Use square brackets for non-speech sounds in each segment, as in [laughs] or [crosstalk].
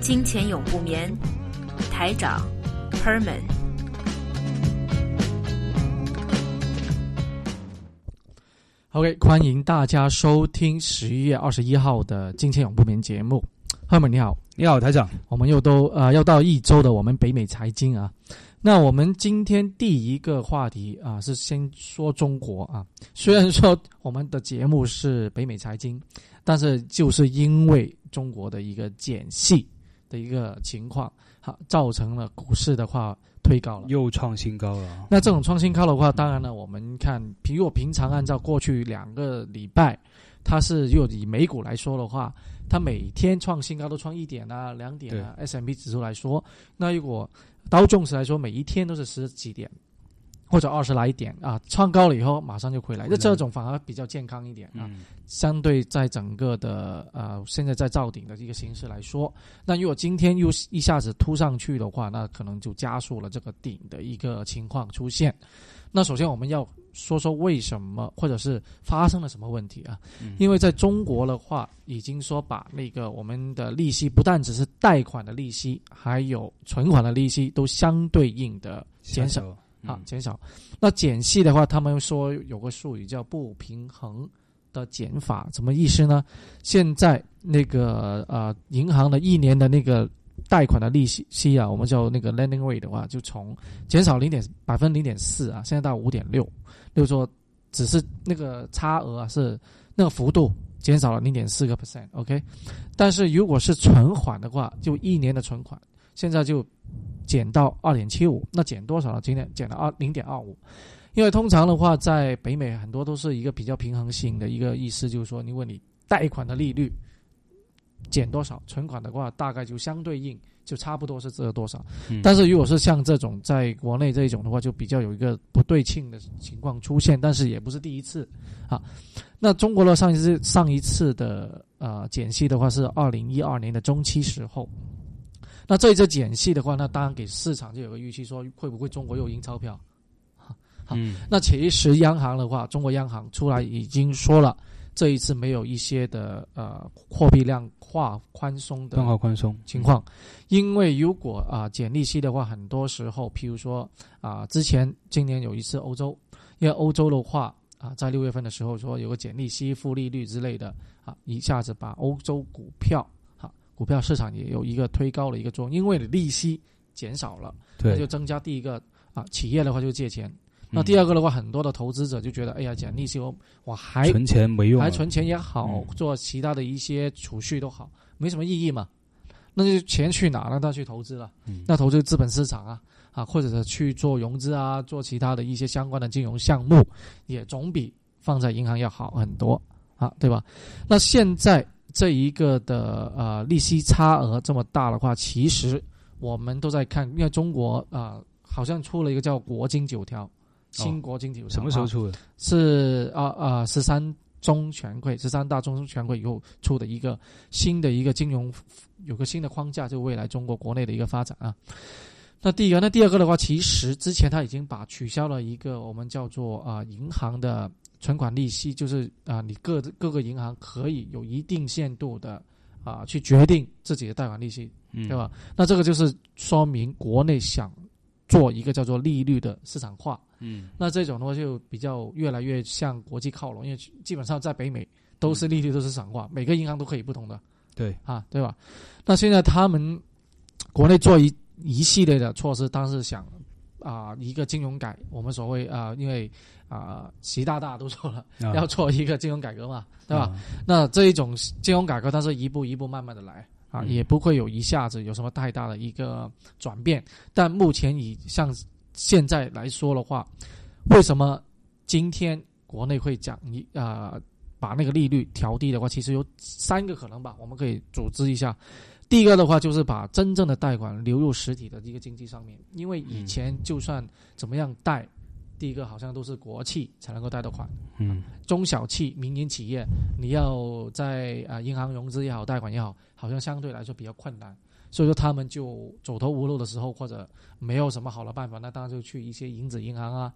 金钱永不眠，台长 Herman。OK，欢迎大家收听十一月二十一号的《金钱永不眠》节目。Herman 你好，你好，台长。我们又都呃要到一周的我们北美财经啊。那我们今天第一个话题啊，是先说中国啊。虽然说我们的节目是北美财经，但是就是因为中国的一个减息的一个情况，好造成了股市的话推高了，又创新高了。那这种创新高的话，当然了，我们看，比如我平常按照过去两个礼拜，它是如果以美股来说的话，它每天创新高都创一点啊、两点啊。S M P 指数来说，那如果刀重视来说，每一天都是十几点，或者二十来点啊，创高了以后马上就回来，那这种反而比较健康一点啊。相对在整个的呃现在在造顶的一个形式来说，那如果今天又一下子突上去的话，那可能就加速了这个顶的一个情况出现。那首先我们要说说为什么，或者是发生了什么问题啊？因为在中国的话，已经说把那个我们的利息，不但只是贷款的利息，还有存款的利息，都相对应的减少啊，减少。那减息的话，他们说有个术语叫不平衡的减法，什么意思呢？现在那个呃，银行的一年的那个。贷款的利息息啊，我们叫那个 lending rate 的话，就从减少零点百分零点四啊，现在到五点六，就是说只是那个差额啊是那个幅度减少了零点四个 percent，OK。但是如果是存款的话，就一年的存款现在就减到二点七五，那减多少呢？今天减了二零点二五，因为通常的话，在北美很多都是一个比较平衡性的一个意思，就是说，如果你贷款的利率。减多少存款的话，大概就相对应就差不多是这个多少。但是如果是像这种在国内这一种的话，就比较有一个不对称的情况出现。但是也不是第一次啊。那中国的上一次上一次的呃减息的话是二零一二年的中期时候。那这一次减息的话，那当然给市场就有个预期，说会不会中国又印钞票？好，那其实央行的话，中国央行出来已经说了。这一次没有一些的呃货币量化宽松的量化宽松情况，因为如果啊减利息的话，很多时候，譬如说啊之前今年有一次欧洲，因为欧洲的话啊在六月份的时候说有个减利息、负利率之类的啊，一下子把欧洲股票哈股票市场也有一个推高的一个作用，因为你利息减少了，那就增加第一个啊企业的话就借钱。那第二个的话，很多的投资者就觉得，哎呀，减利息我我还存钱没用，还存钱也好，做其他的一些储蓄都好，没什么意义嘛。那就钱去哪了？那去投资了。那投资资本市场啊，啊，或者是去做融资啊，做其他的一些相关的金融项目，也总比放在银行要好很多啊，对吧？那现在这一个的呃利息差额这么大的话，其实我们都在看，因为中国啊，好像出了一个叫国金九条。新国经济什么时候出的？是啊啊，十三中全会，十三大中全会以后出的一个新的一个金融，有个新的框架，就未来中国国内的一个发展啊。那第一个，那第二个的话，其实之前他已经把取消了一个我们叫做啊银行的存款利息，就是啊你各各个银行可以有一定限度的啊去决定自己的贷款利息，对吧？那这个就是说明国内想做一个叫做利率的市场化。嗯，那这种的话就比较越来越向国际靠拢，因为基本上在北美都是利率都是散化，每个银行都可以不同的，对啊，对吧？那现在他们国内做一一系列的措施，当时想啊一个金融改，我们所谓啊，因为啊习大大都说了要做一个金融改革嘛，对吧？那这一种金融改革，它是一步一步慢慢的来啊，也不会有一下子有什么太大的一个转变，但目前以像。现在来说的话，为什么今天国内会讲一啊把那个利率调低的话，其实有三个可能吧，我们可以组织一下。第一个的话就是把真正的贷款流入实体的一个经济上面，因为以前就算怎么样贷，第一个好像都是国企才能够贷到款，嗯中小企、民营企业，你要在啊、银行融资也好，贷款也好，好像相对来说比较困难。所以说他们就走投无路的时候，或者没有什么好的办法，那当然就去一些银子银行啊，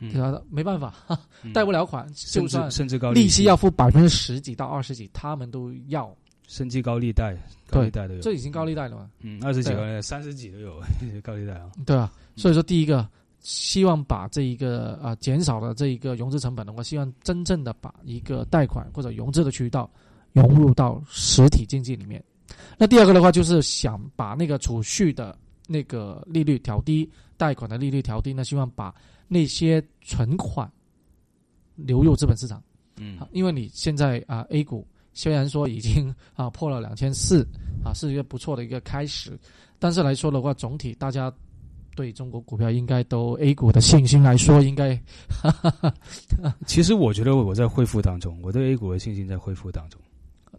嗯对吧？没办法，[laughs] 嗯贷不了款，甚至就算甚至高利息要付百分之十几到二十几，他们都要。甚至高利贷，高利贷都有，这已经高利贷了嘛？嗯二十几对个、三十几都有高利贷啊。对啊，所以说第一个希望把这一个啊、减少了这一个融资成本的话，希望真正的把一个贷款或者融资的渠道融入到实体经济里面。那第二个的话，就是想把那个储蓄的那个利率调低，贷款的利率调低那，希望把那些存款流入资本市场。嗯啊，因为你现在啊、A 股虽然说已经啊 [laughs] 破了两千四啊，是一个不错的一个开始，但是来说的话，总体大家对中国股票应该都 A 股的信心来说，应该 [laughs] 其实我觉得我在恢复当中，我对 A 股的信心在恢复当中。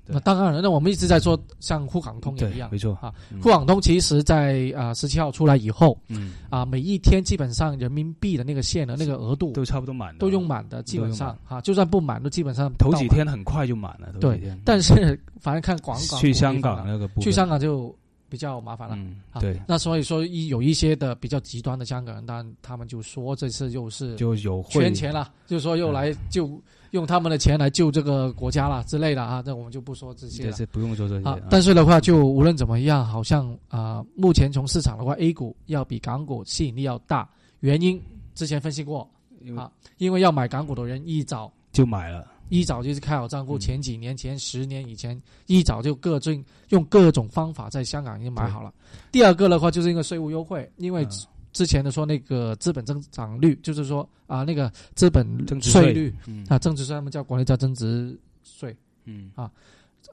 对。那当然了，那我们一直在说像沪港通也一样，没错。啊嗯。沪港通其实在啊十七号出来以后嗯，啊，每一天基本上人民币的那个限的那个额度都差不多满了，都用满的，基本上哈、就算不满都基本上头几，天很快就满了，对。但是 [laughs] 反正看广港去香港那个，去香港就比较麻烦了。嗯，啊。对，那所以说一有一些的比较极端的香港人，当然他们就说这次又是就有会圈钱了，就是说又来救用他们的钱来救这个国家了之类的啊，那我们就不说这些了。这这不用说这些啊，但是的话，就无论怎么样，好像啊、目前从市场的话，A 股要比港股吸引力要大。原因之前分析过，啊因为要买港股的人一早就买了，一早就是开好账户，嗯前几年前十年以前一早就各种用各种方法在香港已经买好了。第二个的话，就是因为税务优惠，因为嗯之前的说那个资本增长率，就是说啊那个资本增值税。税率嗯。啊，增值税他们叫国内叫增值税。嗯。啊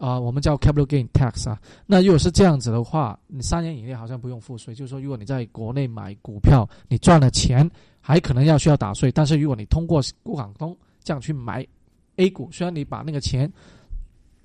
啊，我们叫 capital gain tax 啊。那如果是这样子的话，你三年以内好像不用付税，就是说如果你在国内买股票，你赚了钱还可能要需要打税，但是如果你通过沪港通这样去买 A 股，虽然你把那个钱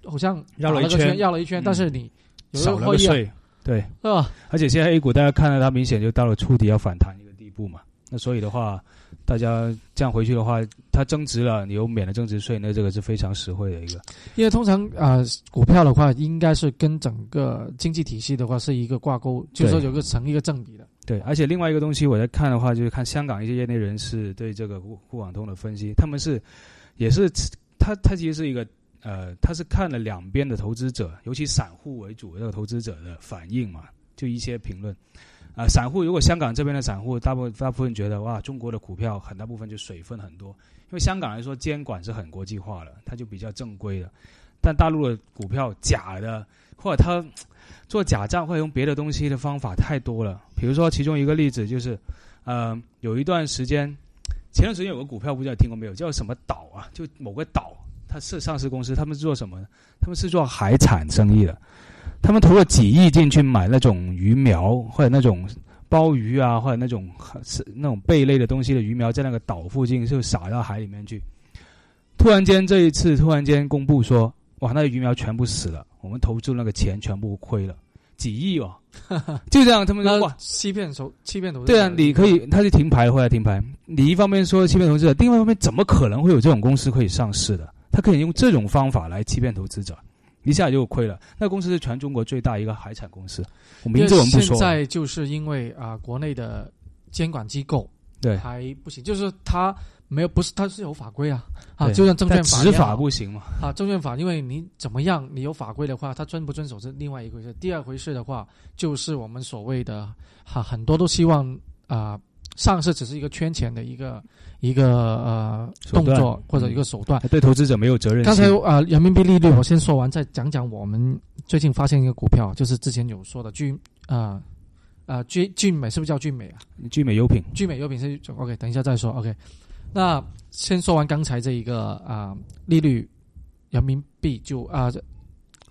好像绕了一圈绕了一圈，嗯但是你有少了个税，对，是吧？而且现在 A 股大家看到它明显就到了触底要反弹一个地步嘛，那所以的话，大家这样回去的话，它增值了，你又免了增值税，那这个是非常实惠的一个。因为通常啊、呃股票的话，应该是跟整个经济体系的话是一个挂钩，就是说有个成一个正比的。对，而且另外一个东西我在看的话，就是看香港一些业内人士对这个沪沪港通的分析，他们是也是它它其实是一个呃，他是看了两边的投资者，尤其散户为主的投资者的反应嘛，就一些评论。啊、散户如果香港这边的散户大部分大部分觉得哇，中国的股票很大部分就水分很多，因为香港来说监管是很国际化了，它就比较正规的。但大陆的股票假的，或者他做假账或者用别的东西的方法太多了。比如说，其中一个例子就是，呃，有一段时间，前段时间有个股票，不知道听过没有，叫什么岛啊？就某个岛，它是上市公司，他们是做什么呢？他们是做海产生意的，他们投了几亿进去买那种鱼苗或者那种鲍鱼啊，或者那种是那种贝类的东西的鱼苗，在那个岛附近就撒到海里面去。突然间这一次突然间公布说，哇，那个鱼苗全部死了，我们投注那个钱全部亏了，几亿哦，[laughs] 就这样，他们说哇，欺骗手欺骗投资对啊，你可以，他就停牌了，后来停牌。你一方面说欺骗投资者，另外一方面怎么可能会有这种公司可以上市的？他可以用这种方法来欺骗投资者，一下就亏了。那公司是全中国最大一个海产公司，我名字我们不说现。在就是因为啊、国内的监管机构对，还不行，就是他没有不是他是有法规啊啊，就像证券法执法不行嘛。啊，证券法，因为你怎么样，你有法规的话，他遵不遵守是另外一回事。第二回事的话，就是我们所谓的哈、很多都希望啊、上市只是一个圈钱的一个一个呃动作或者一个手段。对投资者没有责任刚。才啊、人民币利率我先说完，再讲讲我们最近发现一个股票，就是之前有说的俊啊啊俊俊美是不是叫俊美啊？聚美优品，聚美优品是 OK，等一下再说 OK。那先说完刚才这一个啊、利率，人民币就啊、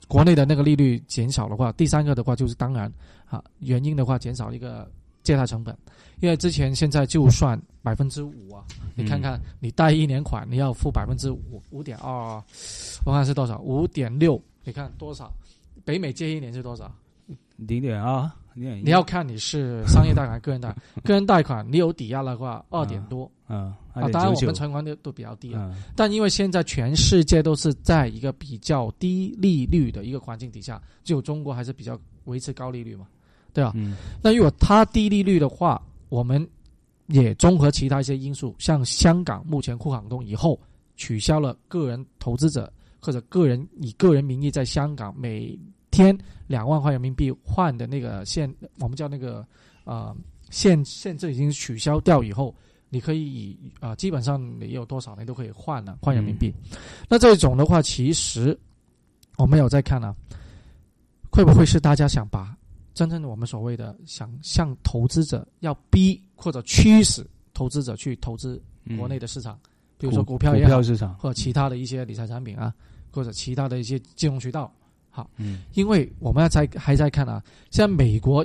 国内的那个利率减少的话，第三个的话就是当然啊原因的话减少一个借贷成本，因为之前现在就算百分之五啊，你看看你贷一年款你要付百分之五五点二，我看是多少五点六，你看多少？北美借一年是多少？零点二，零你要看你是商业贷款、个人贷款。[laughs] 个人贷款你有抵押的话，二点多。嗯啊，当然我们存款率都比较低啊。但因为现在全世界都是在一个比较低利率的一个环境底下，只有中国还是比较维持高利率嘛，对吧？嗯。那如果它低利率的话，我们也综合其他一些因素，像香港目前沪港通以后取消了个人投资者或者个人以个人名义在香港每天两万块人民币换的那个限，我们叫那个呃限限制已经取消掉以后。你可以以啊，基本上你有多少你都可以换了，换人民币。那这种的话，其实我们有在看呢，会不会是大家想把真正的我们所谓的想向投资者要逼或者驱使投资者去投资国内的市场，比如说股票也好，市场或者其他的一些理财产品啊，或者其他的一些金融渠道。好，嗯，因为我们要在还在看啊，现在美国。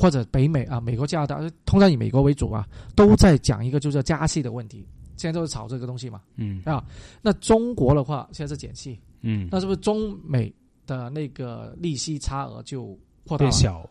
或者北美啊，美国、加拿大，通常以美国为主啊，都在讲一个就是加息的问题。现在都是炒这个东西嘛，嗯啊，那中国的话现在是减息，嗯，那是不是中美的那个利息差额就扩大变小，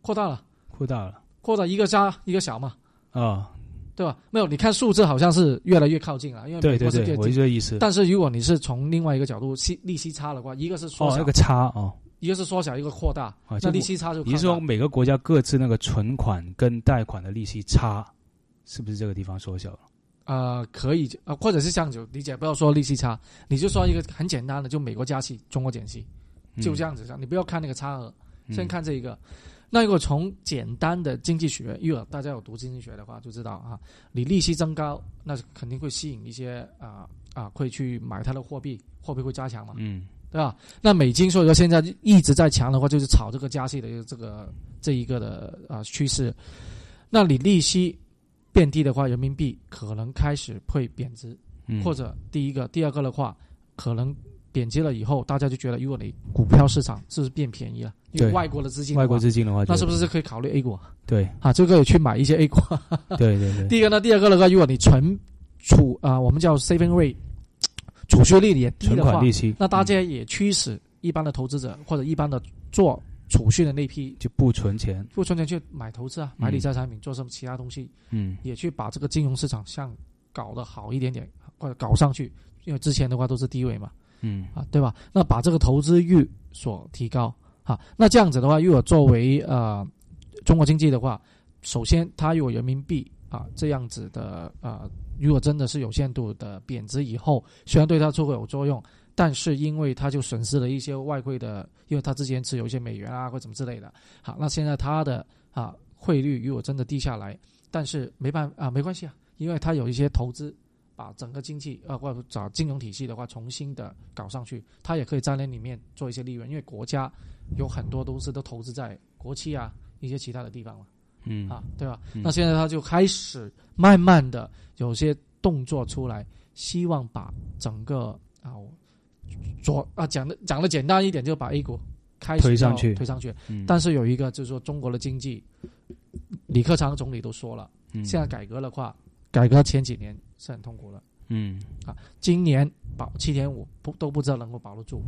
扩大了，扩大了，扩大一个加一个小嘛，啊，对吧？没有，你看数字好像是越来越靠近了，因为对对对，我这个意思。但是如果你是从另外一个角度，息利息差的话，一个是缩小那个差哦。一个是缩小，一个扩大，那利息差就。你是说每个国家各自那个存款跟贷款的利息差，是不是这个地方缩小了？呃，可以啊，或者是这样子理解，不要说利息差，你就说一个很简单的，就美国加息，中国减息，就这样子。你不要看那个差额，先看这一个。那如果从简单的经济学，因为大家有读经济学的话，就知道啊，你利息增高，那肯定会吸引一些啊啊会去买它的货币，货币会加强嘛。嗯。对吧？那美金所以说现在一直在强的话，就是炒这个加息的这个这一个的啊趋势。那你利息变低的话，人民币可能开始会贬值，或者第一个、第二个的话，可能贬值了以后，大家就觉得，如果你股票市场是不是变便宜了？因为外国的资金，外国资金的话，那是不是可以考虑 A 股？对啊，这个也去买一些 A 股。对对对。第一个呢，第二个的话，如果你存储啊，我们叫 saving rate。储蓄率也低的话，那大家也驱使一般的投资者或者一般的做储蓄的那批就不存钱，不存钱去买投资啊，买理财产品，做什么其他东西，嗯，也去把这个金融市场像搞得好一点点，或者搞上去，因为之前的话都是低位嘛，嗯啊，对吧？那把这个投资欲所提高，啊，那这样子的话，如果作为呃中国经济的话，首先它有人民币啊这样子的啊。如果真的是有限度的贬值以后，虽然对它会有作用，但是因为它就损失了一些外汇的，因为它之前持有一些美元啊或怎么之类的。好，那现在它的啊汇率如果真的低下来，但是没办啊没关系啊，因为它有一些投资，把整个经济啊或者找金融体系的话重新的搞上去，它也可以在那里面做一些利润，因为国家有很多东西都投资在国企啊一些其他的地方了。嗯啊，对吧？那现在他就开始慢慢的有些动作出来，希望把整个啊，做啊讲的讲的简单一点，就把 A 股开始推上去，推上去。但是有一个就是说，中国的经济，李克强总理都说了，现在改革的话，改革前几年是很痛苦的。嗯啊，今年保七点五不都不知道能够保得住。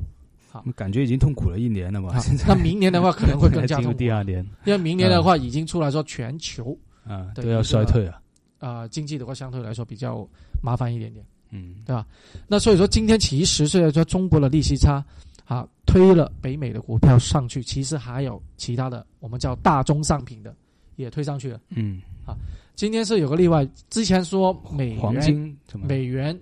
好感觉已经痛苦了一年了嘛？那明年的话可能会更加痛苦。第二年，因为明年的话已经出来说全球啊都要衰退了。啊，经济的话相对来说比较麻烦一点点，嗯，对吧？那所以说今天其实虽然说中国的利息差啊推了北美的股票上去，其实还有其他的我们叫大宗商品的也推上去了。嗯，啊，今天是有个例外，之前说美黄金美元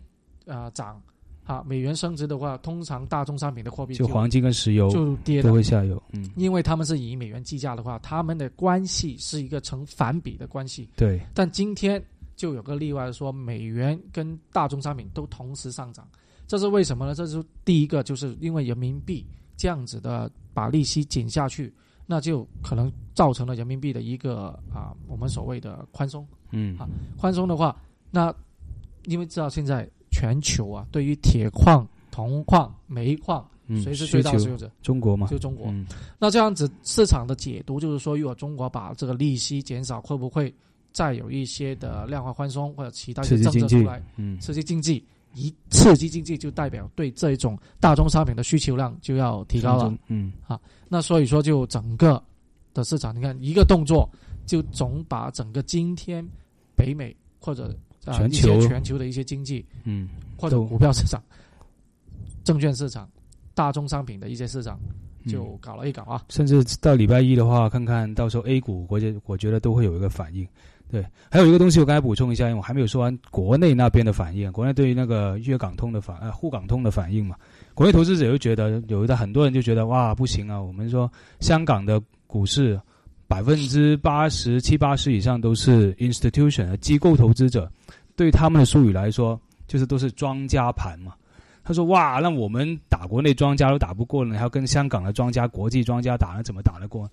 啊涨。啊，美元升值的话，通常大宗商品的货币就黄金跟石油就跌都会下游，嗯，因为他们是以美元计价的话，他们的关系是一个成反比的关系。对，但今天就有个例外，说美元跟大宗商品都同时上涨，这是为什么呢？这是第一个，就是因为人民币这样子的把利息减下去，那就可能造成了人民币的一个啊，我们所谓的宽松，嗯，啊，宽松的话，那因为知道现在。全球啊，对于铁矿、铜矿、煤矿，谁是最大使用者？中国嘛，就中国。那这样子市场的解读就是说，如果中国把这个利息减少，会不会再有一些的量化宽松或者其他一些政策出来，嗯，刺激经济？一刺激经济，就代表对这一种大宗商品的需求量就要提高了。嗯，啊，那所以说就整个的市场，你看一个动作就总把整个今天北美或者啊全球一些全球的一些经济嗯，或者股票市场、证券市场、大宗商品的一些市场嗯就搞了一搞啊。甚至到礼拜一的话，看看到时候 A 股，我觉我觉得都会有一个反应。对，还有一个东西我刚才补充一下，因为我还没有说完国内那边的反应。国内对于那个粤港通的反呃沪港通的反应嘛，国内投资者就觉得有的很多人就觉得哇不行啊，我们说香港的股市百分之八十七八十以上都是 institution 机构投资者，对他们的术语来说，就是都是庄家盘嘛。他说：“哇，那我们打国内庄家都打不过了，还要跟香港的庄家、国际庄家打，那怎么打得过？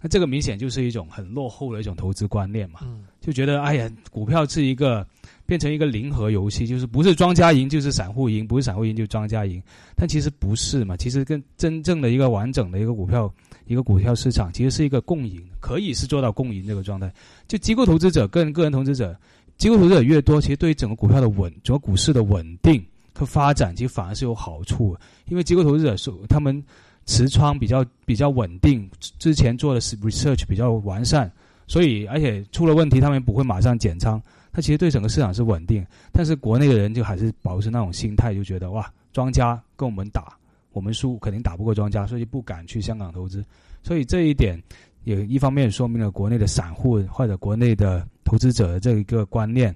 那这个明显就是一种很落后的一种投资观念嘛，嗯，就觉得哎呀，股票是一个变成一个零和游戏，就是不是庄家赢就是散户赢，不是散户赢就是庄家赢。但其实不是嘛，其实跟真正的一个完整的一个股票一个股票市场，其实是一个共赢，可以是做到共赢这个状态。就机构投资者跟个人投资者，机构投资者越多，其实对于整个股票的稳，整个股市的稳定。和发展其实反而是有好处的，因为机构投资者是他们持仓比较比较稳定，之前做的是 research 比较完善，所以而且出了问题他们不会马上减仓，它其实对整个市场是稳定。但是国内的人就还是保持那种心态，就觉得哇，庄家跟我们打，我们输肯定打不过庄家，所以不敢去香港投资。所以这一点也一方面说明了国内的散户或者国内的投资者的这一个观念。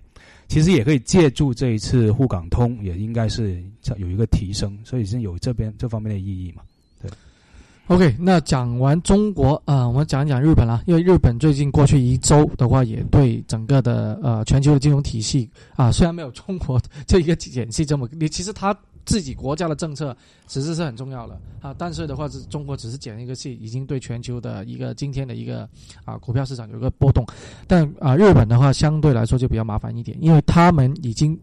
其实也可以借助这一次沪港通，也应该是有一个提升，所以是有这边这方面的意义嘛。，OK，那讲完中国啊、我们讲一讲日本了。因为日本最近过去一周的话，也对整个的呃全球的金融体系啊，虽然没有中国这一个体系这么，你其实它自己国家的政策其实是很重要的啊，但是的话是中国只是减一个息，已经对全球的一个今天的一个啊股票市场有个波动，但啊日本的话相对来说就比较麻烦一点，因为他们已经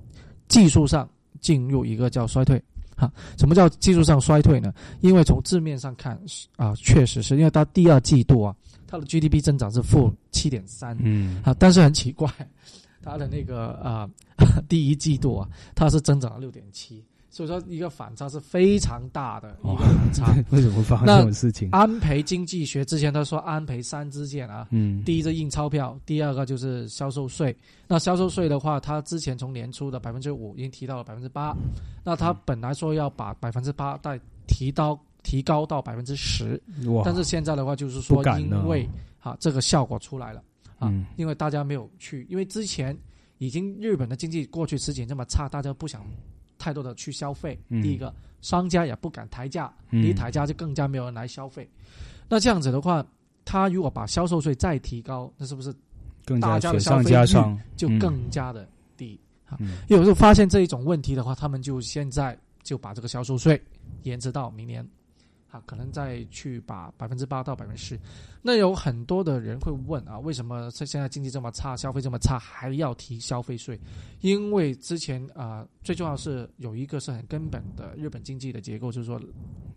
技术上进入一个叫衰退。哈，什么叫技术上衰退呢？因为从字面上看啊，确实是因为它第二季度啊，它的 GDP 增长是负七点三，嗯啊，但是很奇怪，它的那个啊 [laughs] 第一季度啊，它是增长了六点七，所以说一个反差是非常大的一个反差。[laughs] 为什么发生这种事情？安培经济学之前他说安培三支箭啊，嗯，第一是印钞票，第二个就是销售税。那销售税的话，他之前从年初的百分之五已经提到了百分之八，那他本来说要把百分之八再提到提高到百分之十，哇！但是现在的话就是说，因为啊这个效果出来了啊，嗯、因为大家没有去，因为之前已经日本的经济过去十几年这么差，大家不想太多的去消费。嗯、第一个，商家也不敢抬价，嗯、你一抬价就更加没有人来消费。那这样子的话，他如果把销售税再提高，那是不是更大家的消费欲就更加的低？有时候发现这一种问题的话，他们就现在就把这个销售税延迟到明年。啊，可能再去把百分之八到百分之十，那有很多的人会问啊，为什么现在经济这么差，消费这么差，还要提消费税？因为之前啊、呃，最重要是有一个是很根本的日本经济的结构，就是说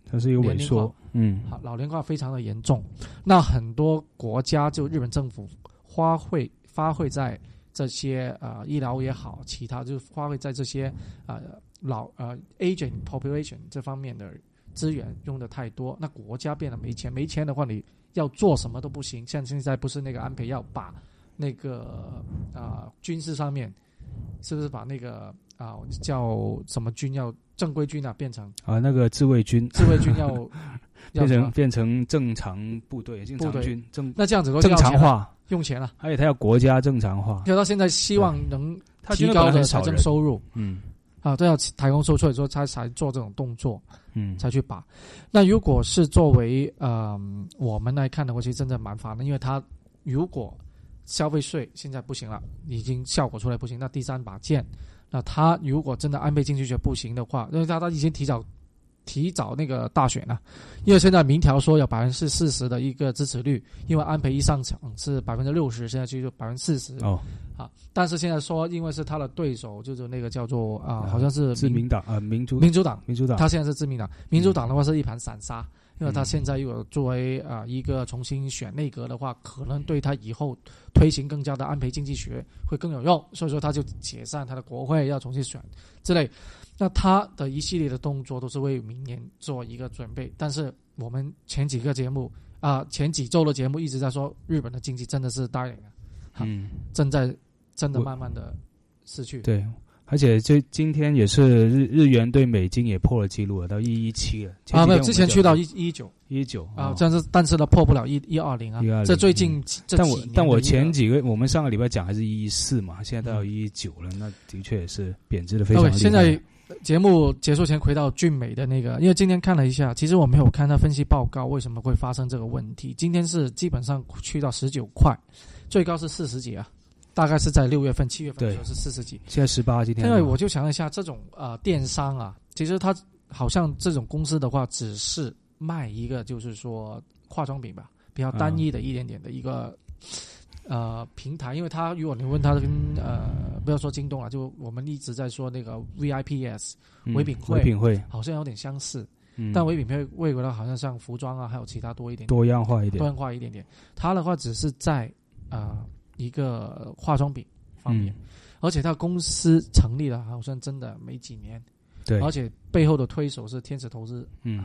它是一个萎缩，嗯，好，老龄化非常的严重，那很多国家就日本政府花费花费在这些啊、呃、医疗也好，其他就花费在这些啊、呃、老呃 aging population 这方面的。资源用的太多，那国家变得没钱，没钱的话，你要做什么都不行。像现在不是那个安倍要把那个啊、呃、军事上面，是不是把那个啊、呃、叫什么军要正规军啊变成啊那个自卫军，自卫军要 [laughs] 变成变成正常部队，正常军正那这样子都正常化。用钱了，而且他要国家正常化，就他现在希望能提高的财政收入，嗯。啊，都要抬供收，所以说他才做这种动作，嗯，才去把。那如果是作为呃我们来看的话，其实真的蛮烦的，因为他如果消费税现在不行了，已经效果出来不行，那第三把剑，那他如果真的安倍经济学不行的话，因为他他已经提早提早那个大选了，因为现在民调说有百分之四十的一个支持率，因为安倍一上场是百分之六十，现在就百分之四十哦。啊，但是现在说，因为是他的对手，就是那个叫做啊，好像是自民党啊，民主民主党，民主党，他现在是自民党，民主党的话是一盘散沙，因为他现在又有作为啊一个重新选内阁的话，可能对他以后推行更加的安倍经济学会更有用，所以说他就解散他的国会，要重新选之类。那他的一系列的动作都是为明年做一个准备。但是我们前几个节目啊，前几周的节目一直在说日本的经济真的是 dying 啊，嗯，正在真的慢慢的失去。对。而且这今天也是日日元对美金也破了记录了，到一一七了。啊，没有，之前去到一一九一九啊，但是但是呢破不了一一二零啊。这最近但我但我前几个我们上个礼拜讲还是一一四嘛，现在到一一九了，那的确也是贬值的非常厉害。现在节目结束前回到俊美的那个，因为今天看了一下，其实我没有看他分析报告，为什么会发生这个问题？今天是基本上去到十九块，最高是四十几啊。大概是在六月份、七月份的时候是四十几，现在十八。今天因为我就想一下，这种呃电商啊，其实它好像这种公司的话，只是卖一个就是说化妆品吧，比较单一的一点点的一个呃平台。因为它如果你问它跟呃不要说京东了，就我们一直在说那个 VIPS 唯品会，唯品会好像有点相似，但唯品会为了好像像服装啊，还有其他多一点，多样化一点，多样化一点点。它的话只是在啊。一个化妆品方面，而且他公司成立了好像真的没几年，对，而且背后的推手是天使投资，嗯，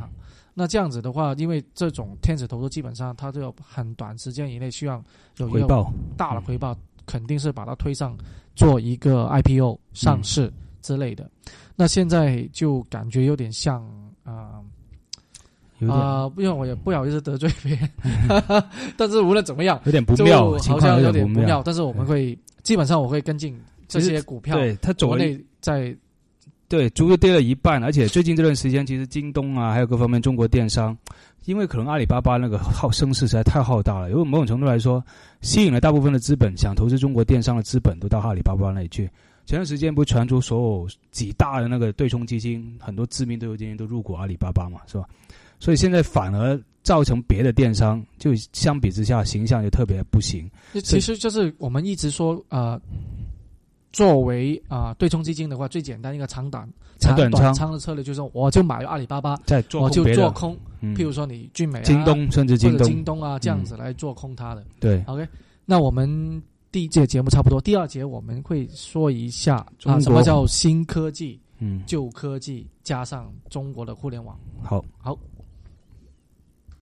那这样子的话，因为这种天使投资基本上它都要很短时间以内需要有回报。大的回报，肯定是把它推上做一个 IPO 上市之类的。那现在就感觉有点像啊。啊，不用我也不好意思得罪别人，[laughs] 但是无论怎么样，有点不妙，好像有点不妙。但是我们会基本上我会跟进这些股票，对它国内在对足足跌了一半，而且最近这段时间，其实京东啊，还有各方面中国电商，因为可能阿里巴巴那个号声势实在太浩大了，因为某种程度来说，吸引了大部分的资本想投资中国电商的资本都到阿里巴巴那里去。前段时间不是传出所有几大的那个对冲基金，很多知名对冲基金都入股阿里巴巴嘛，是吧？所以现在反而造成别的电商就相比之下形象就特别不行。其实就是我们一直说，呃，作为啊对冲基金的话，最简单一个长短长短仓的策略就是，我就买阿里巴巴，再做我就做空。譬如说你俊美、京东甚至京东、京东啊这样子来做空它的。对，OK。那我们第一节节目差不多，第二节我们会说一下啊什么叫新科技。嗯，旧科技加上中国的互联网，好，好。